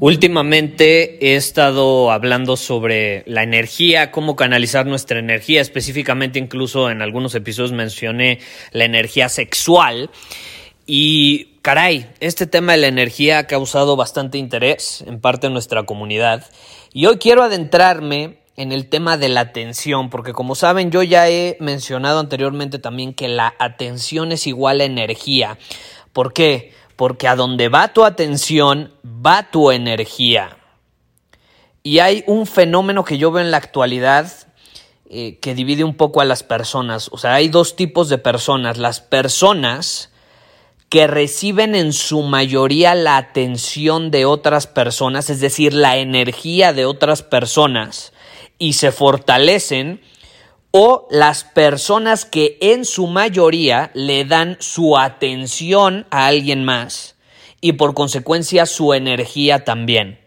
Últimamente he estado hablando sobre la energía, cómo canalizar nuestra energía, específicamente incluso en algunos episodios mencioné la energía sexual. Y caray, este tema de la energía ha causado bastante interés en parte de nuestra comunidad. Y hoy quiero adentrarme en el tema de la atención, porque como saben yo ya he mencionado anteriormente también que la atención es igual a energía. ¿Por qué? Porque a donde va tu atención, va tu energía. Y hay un fenómeno que yo veo en la actualidad eh, que divide un poco a las personas. O sea, hay dos tipos de personas. Las personas que reciben en su mayoría la atención de otras personas, es decir, la energía de otras personas, y se fortalecen o las personas que en su mayoría le dan su atención a alguien más y por consecuencia su energía también.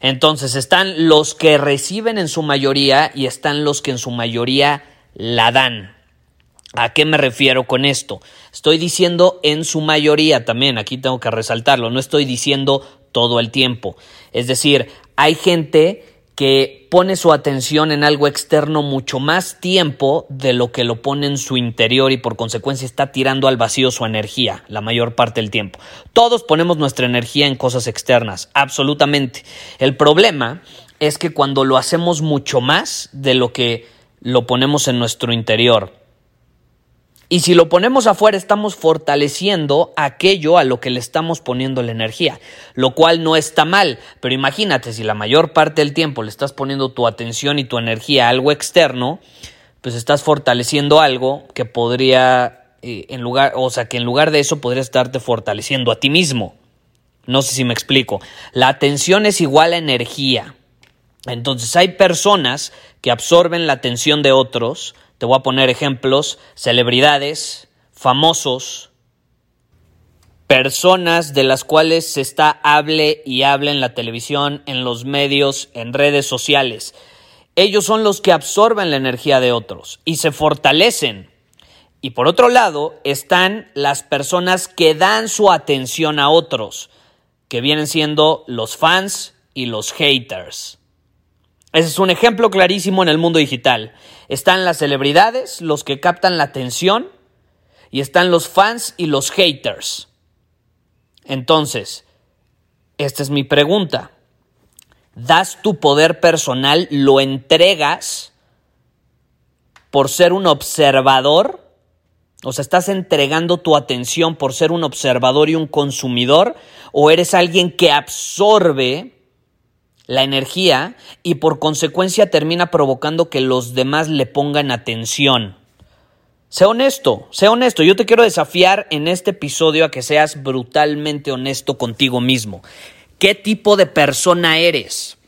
Entonces están los que reciben en su mayoría y están los que en su mayoría la dan. ¿A qué me refiero con esto? Estoy diciendo en su mayoría también, aquí tengo que resaltarlo, no estoy diciendo todo el tiempo. Es decir, hay gente que pone su atención en algo externo mucho más tiempo de lo que lo pone en su interior y por consecuencia está tirando al vacío su energía la mayor parte del tiempo. Todos ponemos nuestra energía en cosas externas, absolutamente. El problema es que cuando lo hacemos mucho más de lo que lo ponemos en nuestro interior, y si lo ponemos afuera, estamos fortaleciendo aquello a lo que le estamos poniendo la energía, lo cual no está mal, pero imagínate si la mayor parte del tiempo le estás poniendo tu atención y tu energía a algo externo, pues estás fortaleciendo algo que podría, eh, en lugar, o sea, que en lugar de eso podría estarte fortaleciendo a ti mismo. No sé si me explico. La atención es igual a energía. Entonces hay personas que absorben la atención de otros, te voy a poner ejemplos, celebridades, famosos, personas de las cuales se está hable y hable en la televisión, en los medios, en redes sociales. Ellos son los que absorben la energía de otros y se fortalecen. Y por otro lado están las personas que dan su atención a otros, que vienen siendo los fans y los haters. Ese es un ejemplo clarísimo en el mundo digital. Están las celebridades, los que captan la atención, y están los fans y los haters. Entonces, esta es mi pregunta. ¿Das tu poder personal, lo entregas por ser un observador? O sea, ¿estás entregando tu atención por ser un observador y un consumidor? ¿O eres alguien que absorbe la energía y por consecuencia termina provocando que los demás le pongan atención. Sé honesto, sé honesto. Yo te quiero desafiar en este episodio a que seas brutalmente honesto contigo mismo. ¿Qué tipo de persona eres?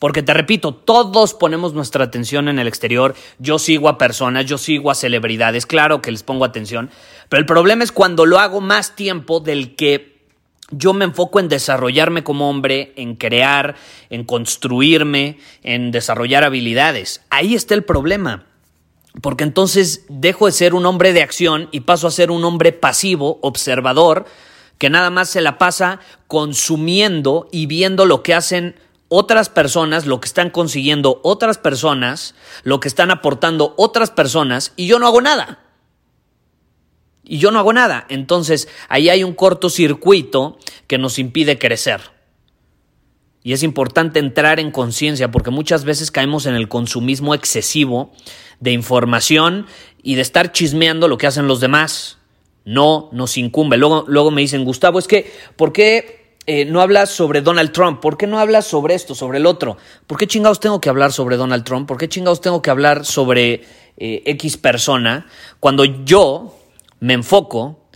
Porque te repito, todos ponemos nuestra atención en el exterior. Yo sigo a personas, yo sigo a celebridades, claro que les pongo atención, pero el problema es cuando lo hago más tiempo del que yo me enfoco en desarrollarme como hombre, en crear, en construirme, en desarrollar habilidades. Ahí está el problema. Porque entonces dejo de ser un hombre de acción y paso a ser un hombre pasivo, observador, que nada más se la pasa consumiendo y viendo lo que hacen otras personas, lo que están consiguiendo otras personas, lo que están aportando otras personas, y yo no hago nada y yo no hago nada. Entonces, ahí hay un cortocircuito que nos impide crecer. Y es importante entrar en conciencia porque muchas veces caemos en el consumismo excesivo de información y de estar chismeando lo que hacen los demás. No nos incumbe. Luego, luego me dicen, Gustavo, es que, ¿por qué eh, no hablas sobre Donald Trump? ¿Por qué no hablas sobre esto, sobre el otro? ¿Por qué chingados tengo que hablar sobre Donald Trump? ¿Por qué chingados tengo que hablar sobre eh, X persona cuando yo me enfoco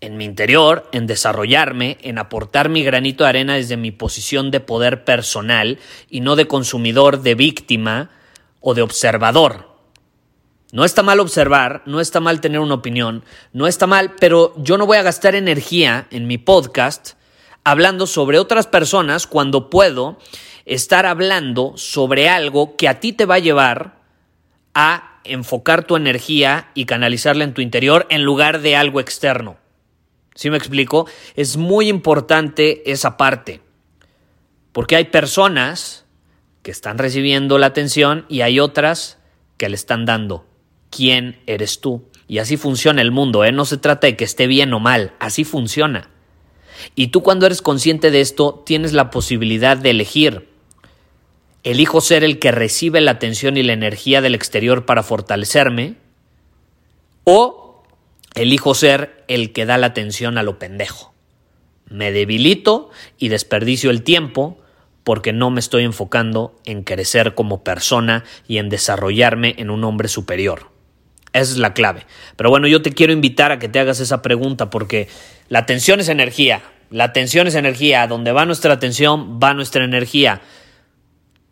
en mi interior, en desarrollarme, en aportar mi granito de arena desde mi posición de poder personal y no de consumidor, de víctima o de observador. No está mal observar, no está mal tener una opinión, no está mal, pero yo no voy a gastar energía en mi podcast hablando sobre otras personas cuando puedo estar hablando sobre algo que a ti te va a llevar a enfocar tu energía y canalizarla en tu interior en lugar de algo externo. ¿Sí me explico? Es muy importante esa parte. Porque hay personas que están recibiendo la atención y hay otras que le están dando. ¿Quién eres tú? Y así funciona el mundo, ¿eh? No se trata de que esté bien o mal, así funciona. Y tú cuando eres consciente de esto, tienes la posibilidad de elegir. Elijo ser el que recibe la atención y la energía del exterior para fortalecerme o elijo ser el que da la atención a lo pendejo. Me debilito y desperdicio el tiempo porque no me estoy enfocando en crecer como persona y en desarrollarme en un hombre superior. Esa es la clave. Pero bueno, yo te quiero invitar a que te hagas esa pregunta porque la atención es energía. La atención es energía. Donde va nuestra atención, va nuestra energía.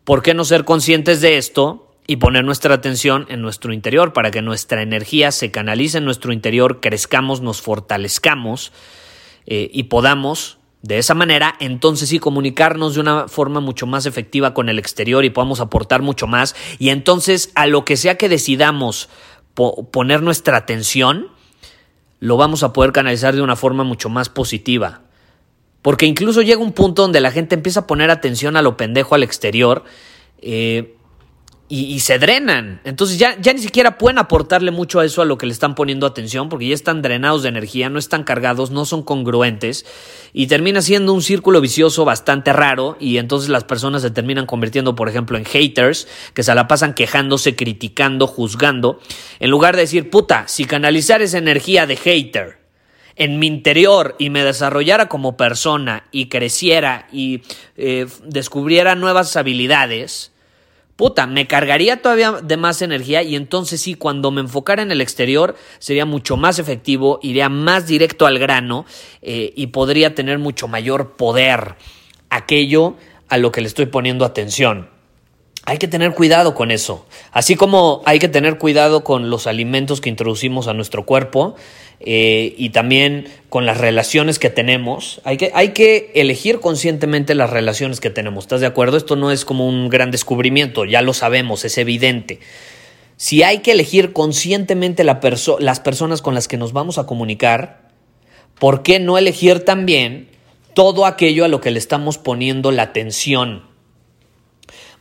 ¿Por qué no ser conscientes de esto y poner nuestra atención en nuestro interior para que nuestra energía se canalice en nuestro interior, crezcamos, nos fortalezcamos eh, y podamos de esa manera entonces sí comunicarnos de una forma mucho más efectiva con el exterior y podamos aportar mucho más y entonces a lo que sea que decidamos poner nuestra atención, lo vamos a poder canalizar de una forma mucho más positiva. Porque incluso llega un punto donde la gente empieza a poner atención a lo pendejo al exterior. Eh, y, se drenan. Entonces ya, ya ni siquiera pueden aportarle mucho a eso a lo que le están poniendo atención porque ya están drenados de energía, no están cargados, no son congruentes y termina siendo un círculo vicioso bastante raro y entonces las personas se terminan convirtiendo, por ejemplo, en haters que se la pasan quejándose, criticando, juzgando, en lugar de decir, puta, si canalizar esa energía de hater en mi interior y me desarrollara como persona y creciera y eh, descubriera nuevas habilidades, puta, me cargaría todavía de más energía y entonces sí, cuando me enfocara en el exterior sería mucho más efectivo, iría más directo al grano eh, y podría tener mucho mayor poder aquello a lo que le estoy poniendo atención. Hay que tener cuidado con eso. Así como hay que tener cuidado con los alimentos que introducimos a nuestro cuerpo eh, y también con las relaciones que tenemos. Hay que, hay que elegir conscientemente las relaciones que tenemos. ¿Estás de acuerdo? Esto no es como un gran descubrimiento, ya lo sabemos, es evidente. Si hay que elegir conscientemente la las personas con las que nos vamos a comunicar, ¿por qué no elegir también todo aquello a lo que le estamos poniendo la atención?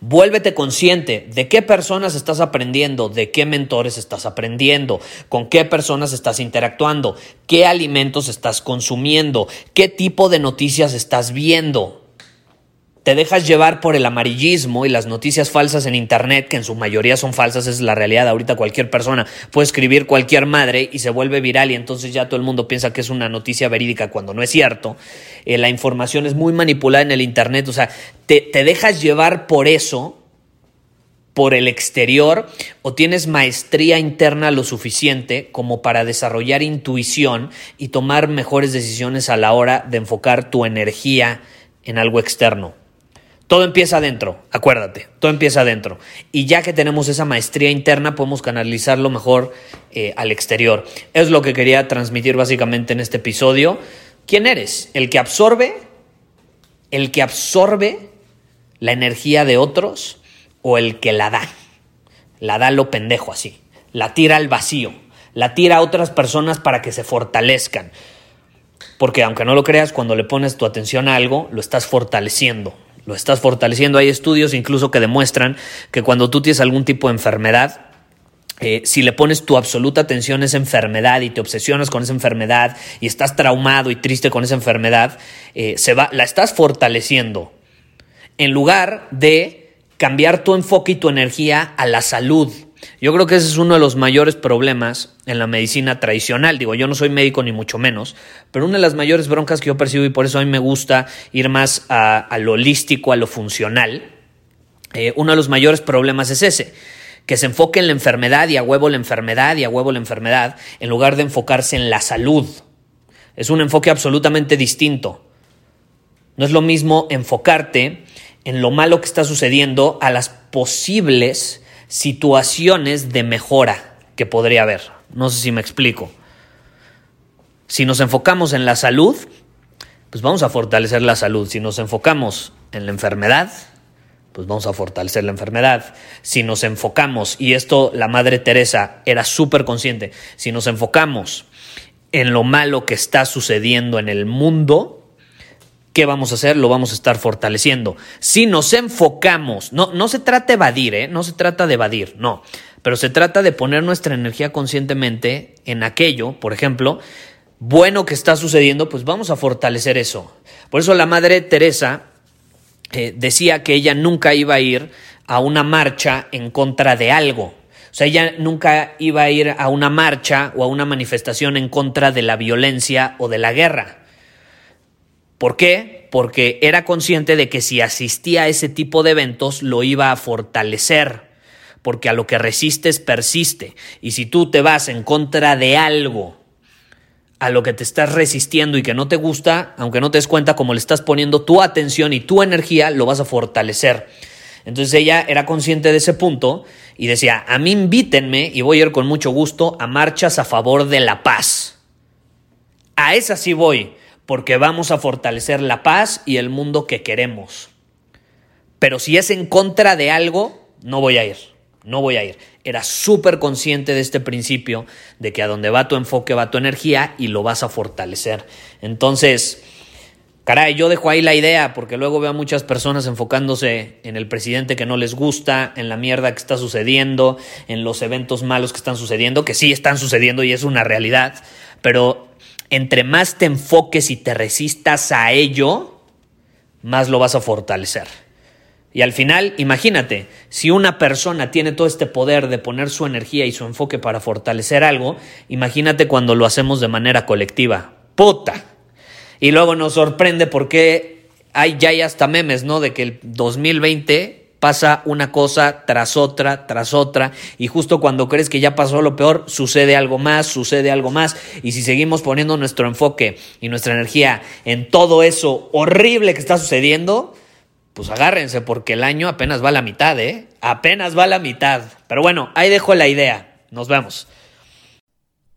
Vuélvete consciente de qué personas estás aprendiendo, de qué mentores estás aprendiendo, con qué personas estás interactuando, qué alimentos estás consumiendo, qué tipo de noticias estás viendo te dejas llevar por el amarillismo y las noticias falsas en Internet, que en su mayoría son falsas, es la realidad. Ahorita cualquier persona puede escribir cualquier madre y se vuelve viral y entonces ya todo el mundo piensa que es una noticia verídica cuando no es cierto. Eh, la información es muy manipulada en el Internet, o sea, te, te dejas llevar por eso, por el exterior, o tienes maestría interna lo suficiente como para desarrollar intuición y tomar mejores decisiones a la hora de enfocar tu energía en algo externo. Todo empieza adentro, acuérdate, todo empieza adentro. Y ya que tenemos esa maestría interna, podemos canalizarlo mejor eh, al exterior. Es lo que quería transmitir básicamente en este episodio. ¿Quién eres? ¿El que absorbe? ¿El que absorbe la energía de otros o el que la da? La da lo pendejo así. La tira al vacío. La tira a otras personas para que se fortalezcan. Porque aunque no lo creas, cuando le pones tu atención a algo, lo estás fortaleciendo lo estás fortaleciendo. Hay estudios incluso que demuestran que cuando tú tienes algún tipo de enfermedad, eh, si le pones tu absoluta atención a esa enfermedad y te obsesionas con esa enfermedad y estás traumado y triste con esa enfermedad, eh, se va, la estás fortaleciendo. en lugar de cambiar tu enfoque y tu energía a la salud. Yo creo que ese es uno de los mayores problemas en la medicina tradicional. Digo, yo no soy médico ni mucho menos, pero una de las mayores broncas que yo percibo y por eso a mí me gusta ir más a, lo holístico, a lo funcional, eh, uno de los mayores problemas es ese, que se enfoque en la enfermedad y a huevo la enfermedad y a huevo la enfermedad, en lugar de enfocarse en la salud. Es un enfoque absolutamente distinto. No es lo mismo enfocarte en lo malo que está sucediendo a las posibles situaciones de mejora que podría haber. No sé si me explico. Si nos enfocamos en la salud, pues vamos a fortalecer la salud. Si nos enfocamos en la enfermedad, pues vamos a fortalecer la enfermedad. Si nos enfocamos, y esto la Madre Teresa era súper consciente, si nos enfocamos en lo malo que está sucediendo en el mundo, ¿qué vamos a hacer? Lo vamos a estar fortaleciendo. Si nos enfocamos, no, no se trata de evadir, ¿eh? no se trata de evadir, no, pero se trata de poner nuestra energía conscientemente en aquello, por ejemplo, bueno que está sucediendo, pues vamos a fortalecer eso. Por eso la Madre Teresa eh, decía que ella nunca iba a ir a una marcha en contra de algo. O sea, ella nunca iba a ir a una marcha o a una manifestación en contra de la violencia o de la guerra. ¿Por qué? Porque era consciente de que si asistía a ese tipo de eventos lo iba a fortalecer, porque a lo que resistes persiste. Y si tú te vas en contra de algo, a lo que te estás resistiendo y que no te gusta, aunque no te des cuenta cómo le estás poniendo tu atención y tu energía, lo vas a fortalecer. Entonces ella era consciente de ese punto y decía, a mí invítenme y voy a ir con mucho gusto a marchas a favor de la paz. A esa sí voy porque vamos a fortalecer la paz y el mundo que queremos. Pero si es en contra de algo, no voy a ir, no voy a ir. Era súper consciente de este principio, de que a donde va tu enfoque va tu energía y lo vas a fortalecer. Entonces, caray, yo dejo ahí la idea, porque luego veo a muchas personas enfocándose en el presidente que no les gusta, en la mierda que está sucediendo, en los eventos malos que están sucediendo, que sí están sucediendo y es una realidad, pero entre más te enfoques y te resistas a ello, más lo vas a fortalecer. Y al final, imagínate, si una persona tiene todo este poder de poner su energía y su enfoque para fortalecer algo, imagínate cuando lo hacemos de manera colectiva. Puta. Y luego nos sorprende porque hay ya hay hasta memes, ¿no? De que el 2020 pasa una cosa tras otra, tras otra, y justo cuando crees que ya pasó lo peor, sucede algo más, sucede algo más, y si seguimos poniendo nuestro enfoque y nuestra energía en todo eso horrible que está sucediendo, pues agárrense porque el año apenas va a la mitad, ¿eh? Apenas va a la mitad. Pero bueno, ahí dejo la idea. Nos vemos.